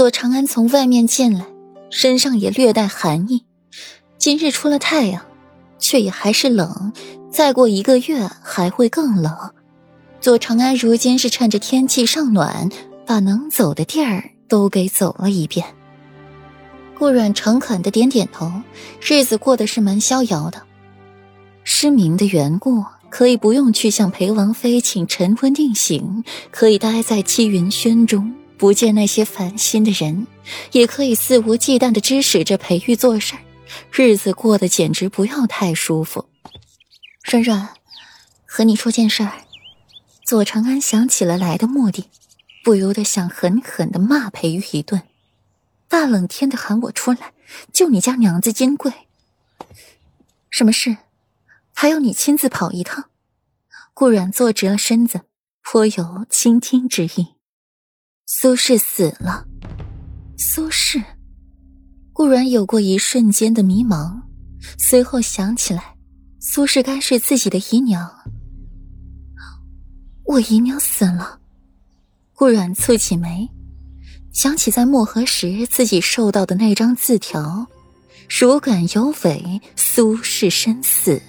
左长安从外面进来，身上也略带寒意。今日出了太阳，却也还是冷。再过一个月还会更冷。左长安如今是趁着天气尚暖，把能走的地儿都给走了一遍。顾阮诚恳的点点头，日子过得是蛮逍遥的。失明的缘故，可以不用去向裴王妃请晨昏定省，可以待在积云轩中。不见那些烦心的人，也可以肆无忌惮的指使着裴玉做事儿日子过得简直不要太舒服。软软，和你说件事儿。左长安想起了来的目的，不由得想狠狠的骂裴玉一顿。大冷天的喊我出来，就你家娘子金贵。什么事？还要你亲自跑一趟？顾软坐直了身子，颇有倾听之意。苏轼死了，苏轼。顾然有过一瞬间的迷茫，随后想起来，苏轼该是自己的姨娘。我姨娘死了，顾然蹙起眉，想起在漠河时自己收到的那张字条：“如感有违，苏轼身死。”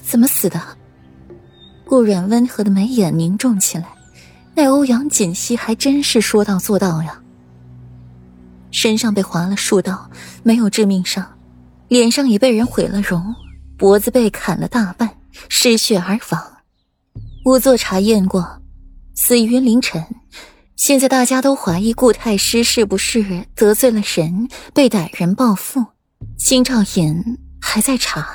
怎么死的？顾然温和的眉眼凝重起来。那欧阳锦溪还真是说到做到呀。身上被划了数刀，没有致命伤，脸上也被人毁了容，脖子被砍了大半，失血而亡。仵作查验过，死于凌晨。现在大家都怀疑顾太师是不是得罪了人，被歹人报复。金兆尹还在查。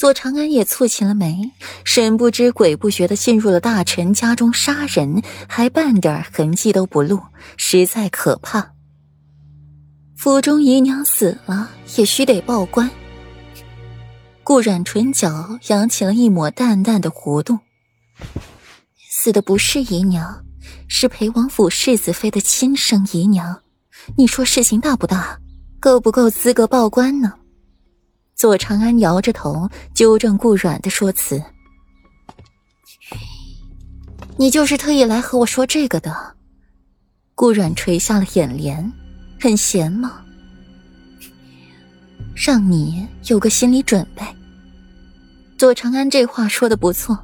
左长安也蹙起了眉，神不知鬼不觉的进入了大臣家中杀人，还半点痕迹都不露，实在可怕。府中姨娘死了，也须得报官。顾染唇角扬起了一抹淡淡的弧度。死的不是姨娘，是裴王府世子妃的亲生姨娘。你说事情大不大？够不够资格报官呢？左长安摇着头，纠正顾阮的说辞：“你就是特意来和我说这个的。”顾阮垂下了眼帘：“很闲吗？让你有个心理准备。”左长安这话说的不错，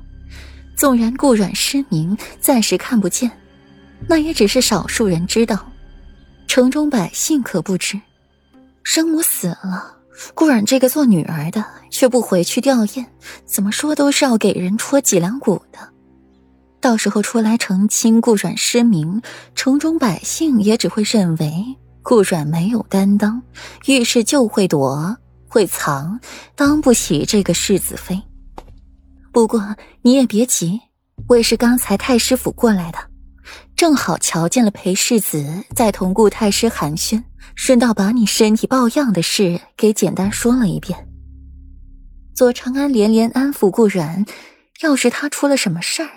纵然顾阮失明，暂时看不见，那也只是少数人知道，城中百姓可不知，生母死了。顾阮这个做女儿的却不回去吊唁，怎么说都是要给人戳脊梁骨的。到时候出来澄清顾阮失明，城中百姓也只会认为顾阮没有担当，遇事就会躲会藏，当不起这个世子妃。不过你也别急，我也是刚才太师府过来的，正好瞧见了裴世子在同顾太师寒暄。顺道把你身体抱恙的事给简单说了一遍。左长安连连安抚顾然，要是他出了什么事儿，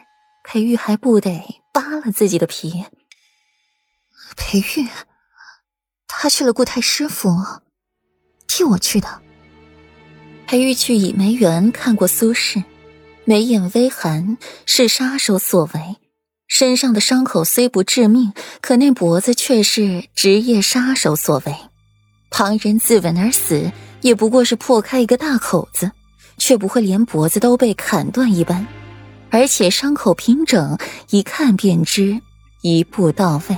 裴玉还不得扒了自己的皮？裴玉，他去了顾太师府，替我去的。裴玉去倚梅园看过苏轼，眉眼微寒，是杀手所为。身上的伤口虽不致命，可那脖子却是职业杀手所为。旁人自刎而死，也不过是破开一个大口子，却不会连脖子都被砍断一般。而且伤口平整，一看便知一步到位。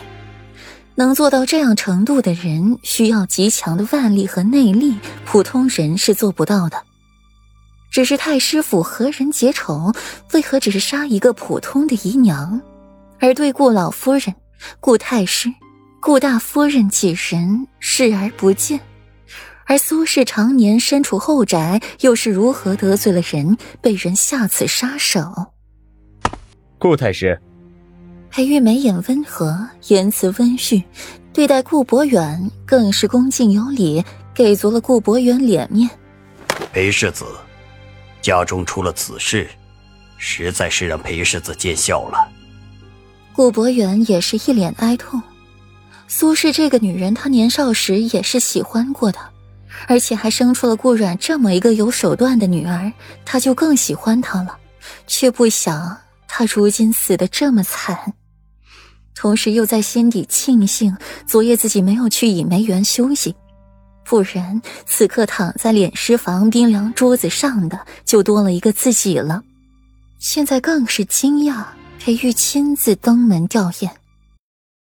能做到这样程度的人，需要极强的腕力和内力，普通人是做不到的。只是太师府何人结仇？为何只是杀一个普通的姨娘？而对顾老夫人、顾太师、顾大夫人几人视而不见，而苏氏常年身处后宅，又是如何得罪了人，被人下此杀手？顾太师，裴玉眉眼温和，言辞温煦，对待顾博远更是恭敬有礼，给足了顾博远脸面。裴世子家中出了此事，实在是让裴世子见笑了。顾博远也是一脸哀痛。苏氏这个女人，他年少时也是喜欢过的，而且还生出了顾阮这么一个有手段的女儿，他就更喜欢她了。却不想她如今死的这么惨。同时又在心底庆幸昨夜自己没有去倚梅园休息，不然此刻躺在殓尸房冰凉桌子上的就多了一个自己了。现在更是惊讶裴玉亲自登门吊唁。